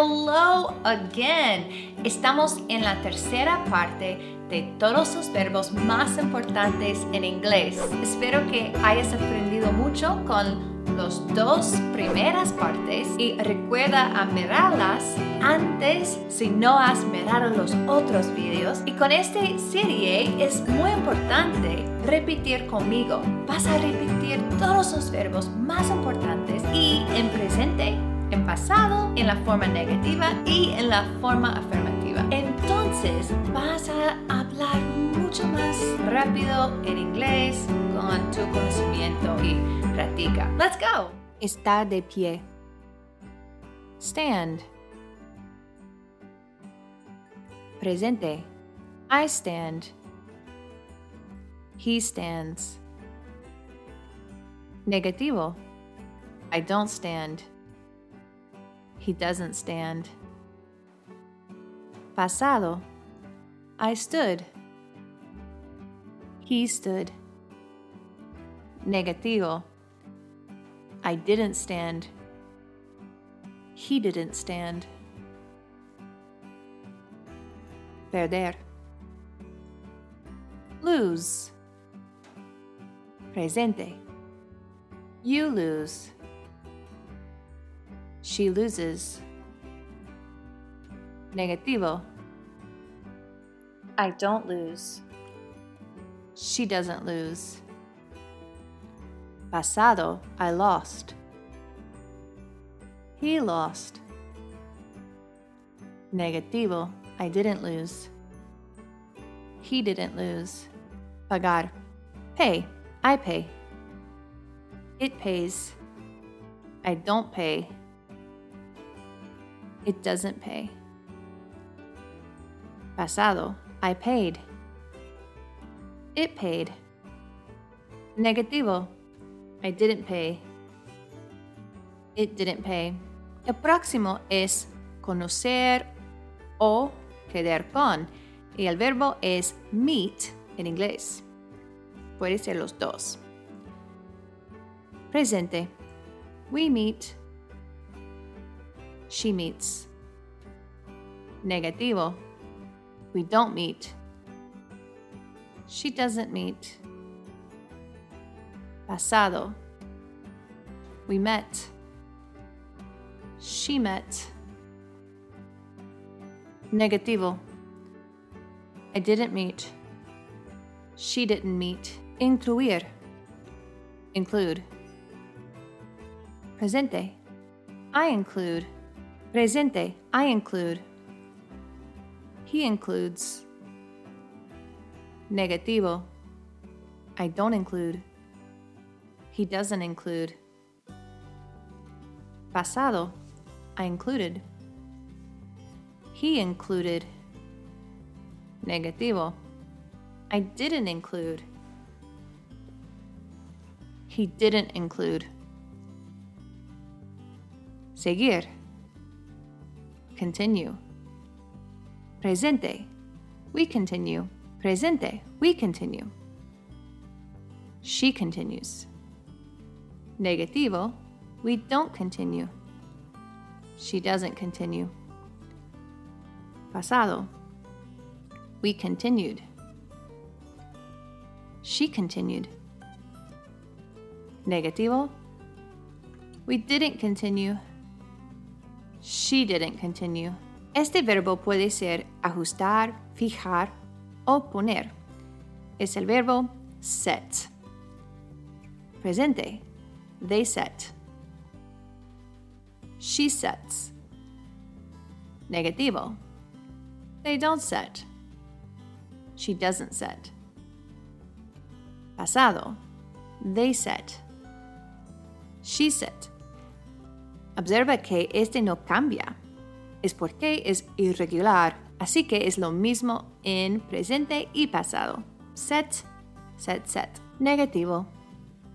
Hello again. Estamos en la tercera parte de todos los verbos más importantes en inglés. Espero que hayas aprendido mucho con las dos primeras partes y recuerda a mirarlas antes si no has mirado los otros vídeos. Y con esta serie es muy importante repetir conmigo. Vas a repetir todos los verbos más importantes y en presente en pasado, en la forma negativa y en la forma afirmativa. Entonces vas a hablar mucho más rápido en inglés con tu conocimiento y práctica. Let's go. Estar de pie. Stand. Presente. I stand. He stands. Negativo. I don't stand. He doesn't stand. Pasado. I stood. He stood. Negativo. I didn't stand. He didn't stand. Perder. Lose. Presente. You lose. She loses. Negativo. I don't lose. She doesn't lose. Pasado. I lost. He lost. Negativo. I didn't lose. He didn't lose. Pagar. Pay. I pay. It pays. I don't pay. It doesn't pay. Pasado. I paid. It paid. Negativo. I didn't pay. It didn't pay. El próximo es conocer o quedar con. Y el verbo es meet en inglés. Puede ser los dos. Presente. We meet. She meets. Negativo. We don't meet. She doesn't meet. Pasado. We met. She met. Negativo. I didn't meet. She didn't meet. Incluir. Include. Presente. I include. Presente. I include. He includes. Negativo. I don't include. He doesn't include. Pasado. I included. He included. Negativo. I didn't include. He didn't include. Seguir. Continue. Presente. We continue. Presente. We continue. She continues. Negativo. We don't continue. She doesn't continue. Pasado. We continued. She continued. Negativo. We didn't continue. She didn't continue. Este verbo puede ser ajustar, fijar o poner. Es el verbo set. Presente. They set. She sets. Negativo. They don't set. She doesn't set. Pasado. They set. She set. Observa que este no cambia. Es porque es irregular. Así que es lo mismo en presente y pasado. Set, set, set. Negativo.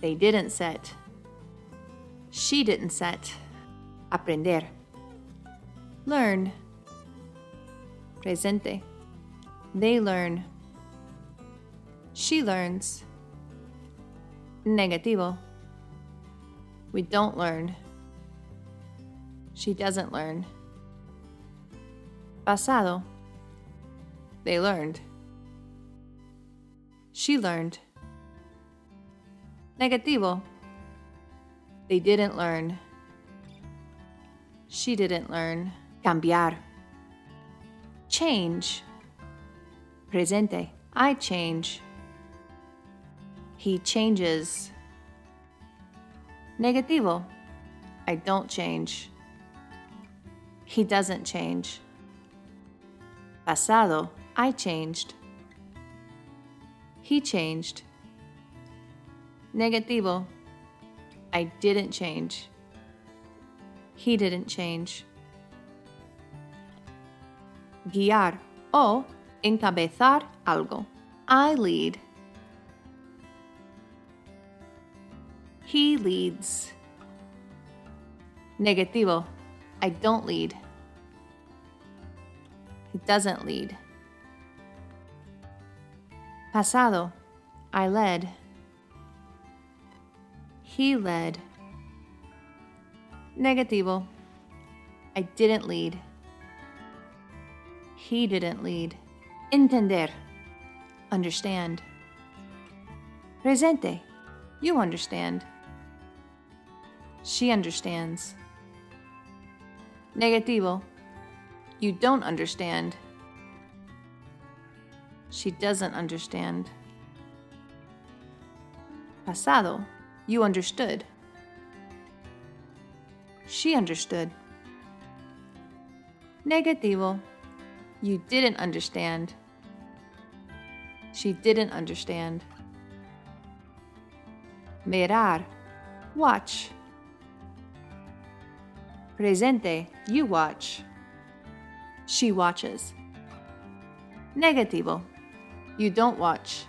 They didn't set. She didn't set. Aprender. Learn. Presente. They learn. She learns. Negativo. We don't learn. She doesn't learn. Pasado. They learned. She learned. Negativo. They didn't learn. She didn't learn. Cambiar. Change. Presente. I change. He changes. Negativo. I don't change. He doesn't change. Pasado. I changed. He changed. Negativo. I didn't change. He didn't change. Guiar o encabezar algo. I lead. He leads. Negativo. I don't lead. He doesn't lead. Pasado. I led. He led. Negativo. I didn't lead. He didn't lead. Entender. Understand. Presente. You understand. She understands. Negativo. You don't understand. She doesn't understand. Pasado. You understood. She understood. Negativo. You didn't understand. She didn't understand. Mirar. Watch. Presente. You watch. She watches. Negativo. You don't watch.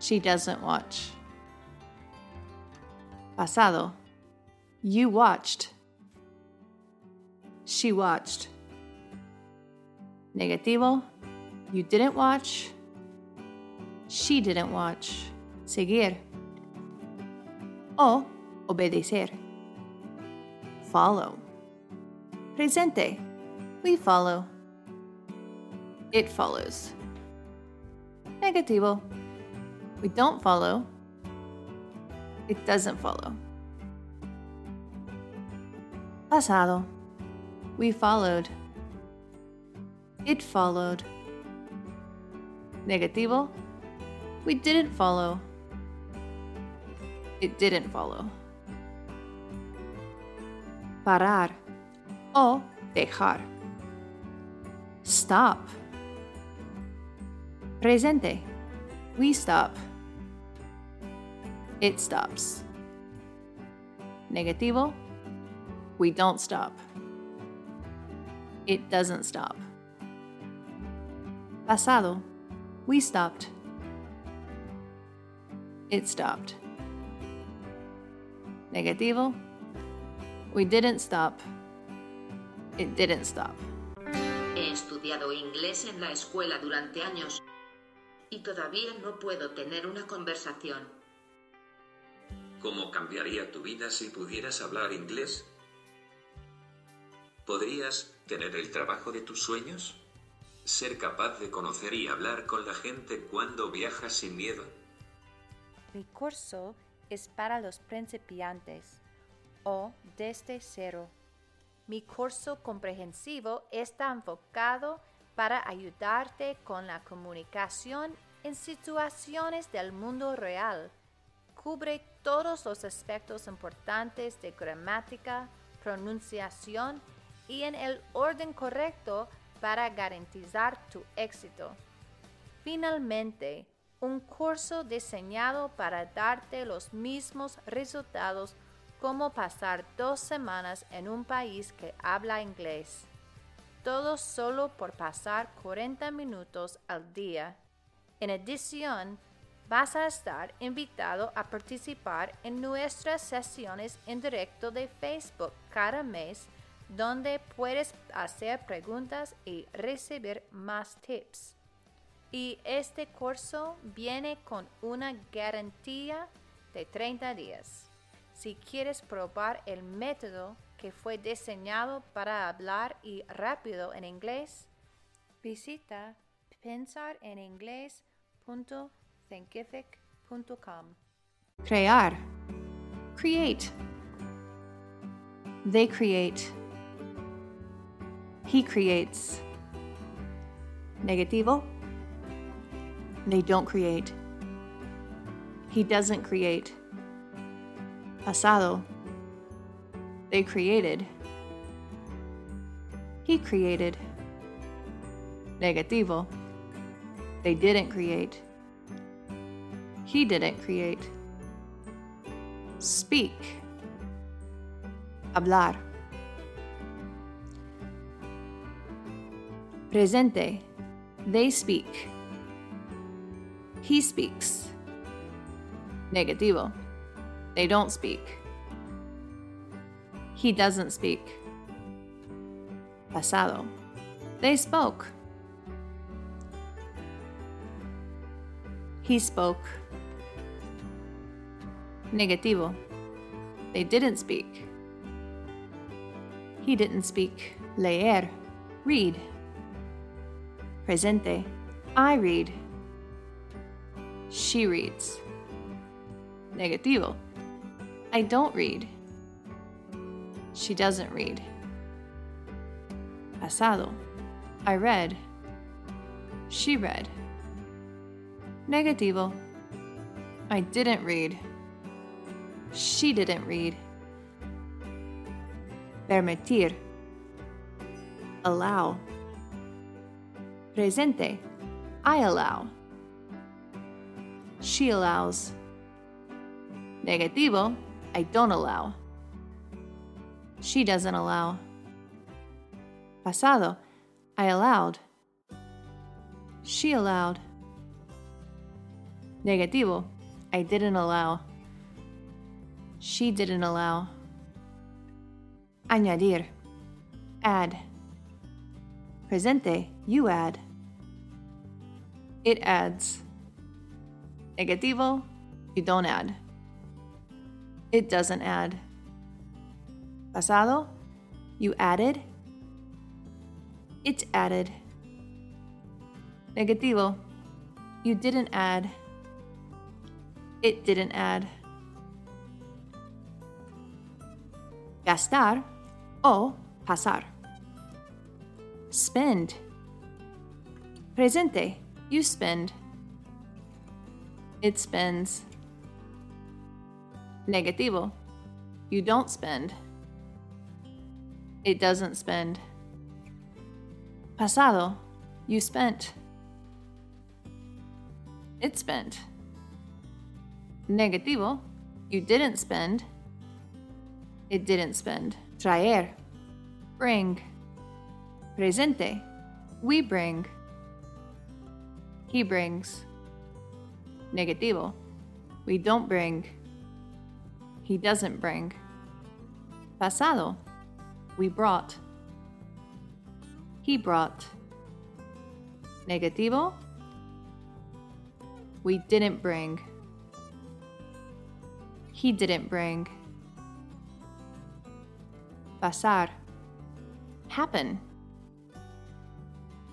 She doesn't watch. Pasado. You watched. She watched. Negativo. You didn't watch. She didn't watch. Seguir. O obedecer. Follow. Presente. We follow. It follows. Negativo. We don't follow. It doesn't follow. Pasado. We followed. It followed. Negativo. We didn't follow. It didn't follow. Parar o dejar. Stop. Presente. We stop. It stops. Negativo. We don't stop. It doesn't stop. Pasado. We stopped. It stopped. Negativo. We didn't stop. It didn't stop. He estudiado inglés en la escuela durante años y todavía no puedo tener una conversación. ¿Cómo cambiaría tu vida si pudieras hablar inglés? ¿Podrías tener el trabajo de tus sueños? ¿Ser capaz de conocer y hablar con la gente cuando viajas sin miedo? Mi curso es para los principiantes o desde cero. Mi curso comprensivo está enfocado para ayudarte con la comunicación en situaciones del mundo real. Cubre todos los aspectos importantes de gramática, pronunciación y en el orden correcto para garantizar tu éxito. Finalmente, un curso diseñado para darte los mismos resultados como pasar dos semanas en un país que habla inglés. Todo solo por pasar 40 minutos al día. En adición, vas a estar invitado a participar en nuestras sesiones en directo de Facebook cada mes donde puedes hacer preguntas y recibir más tips. Y este curso viene con una garantía de 30 días. Si quieres probar el método, que fue diseñado para hablar y rápido en inglés, visita pensareningles.thinkific.com. Crear. Create. They create. He creates. Negativo. They don't create. He doesn't create. Pasado. They created. He created. Negativo. They didn't create. He didn't create. Speak. Hablar. Presente. They speak. He speaks. Negativo. They don't speak. He doesn't speak. Pasado. They spoke. He spoke. Negativo. They didn't speak. He didn't speak. Leer. Read. Presente. I read. She reads. Negativo. I don't read. She doesn't read. Pasado. I read. She read. Negativo. I didn't read. She didn't read. Permitir. Allow. Presente. I allow. She allows. Negativo. I don't allow. She doesn't allow. Pasado. I allowed. She allowed. Negativo. I didn't allow. She didn't allow. Añadir. Add. Presente. You add. It adds. Negativo. You don't add. It doesn't add. Pasado. You added. It added. Negativo. You didn't add. It didn't add. Gastar o pasar. Spend. Presente. You spend. It spends. Negativo. You don't spend. It doesn't spend. Pasado. You spent. It spent. Negativo. You didn't spend. It didn't spend. Traer. Bring. Presente. We bring. He brings. Negativo. We don't bring. He doesn't bring. Pasado. We brought. He brought. Negativo. We didn't bring. He didn't bring. Pasar. Happen.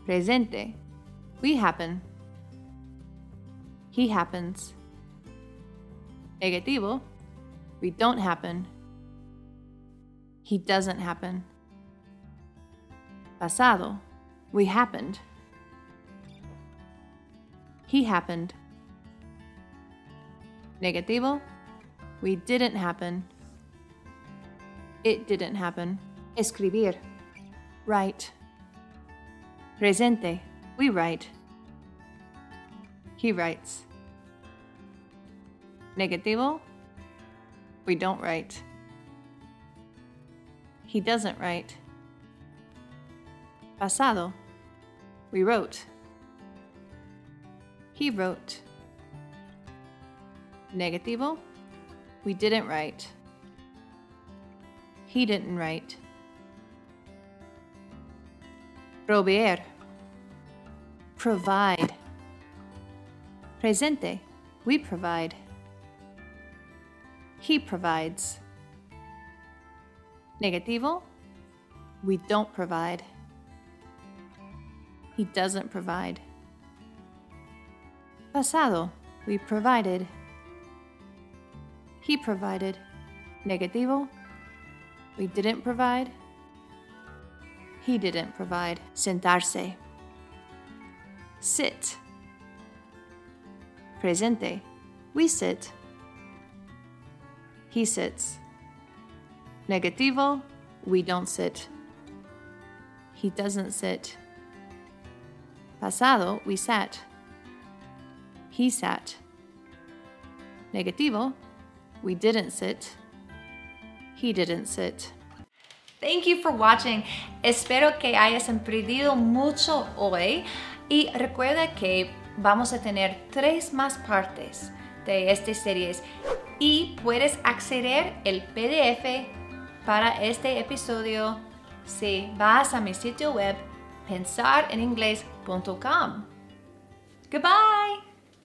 Presente. We happen. He happens. Negativo. We don't happen. He doesn't happen. Pasado. We happened. He happened. Negativo. We didn't happen. It didn't happen. Escribir. Write. Presente. We write. He writes. Negativo. We don't write. He doesn't write. Pasado. We wrote. He wrote. Negativo. We didn't write. He didn't write. Proveer. Provide. Presente. We provide. He provides. Negativo. We don't provide. He doesn't provide. Pasado. We provided. He provided. Negativo. We didn't provide. He didn't provide. Sentarse. Sit. Presente. We sit. He sits. Negativo. We don't sit. He doesn't sit. Pasado. We sat. He sat. Negativo. We didn't sit. He didn't sit. Thank you for watching. Espero que hayas aprendido mucho hoy y recuerda que vamos a tener tres más partes de esta serie y puedes acceder el PDF para este episodio si vas a mi sitio web pensareningles.com. Goodbye.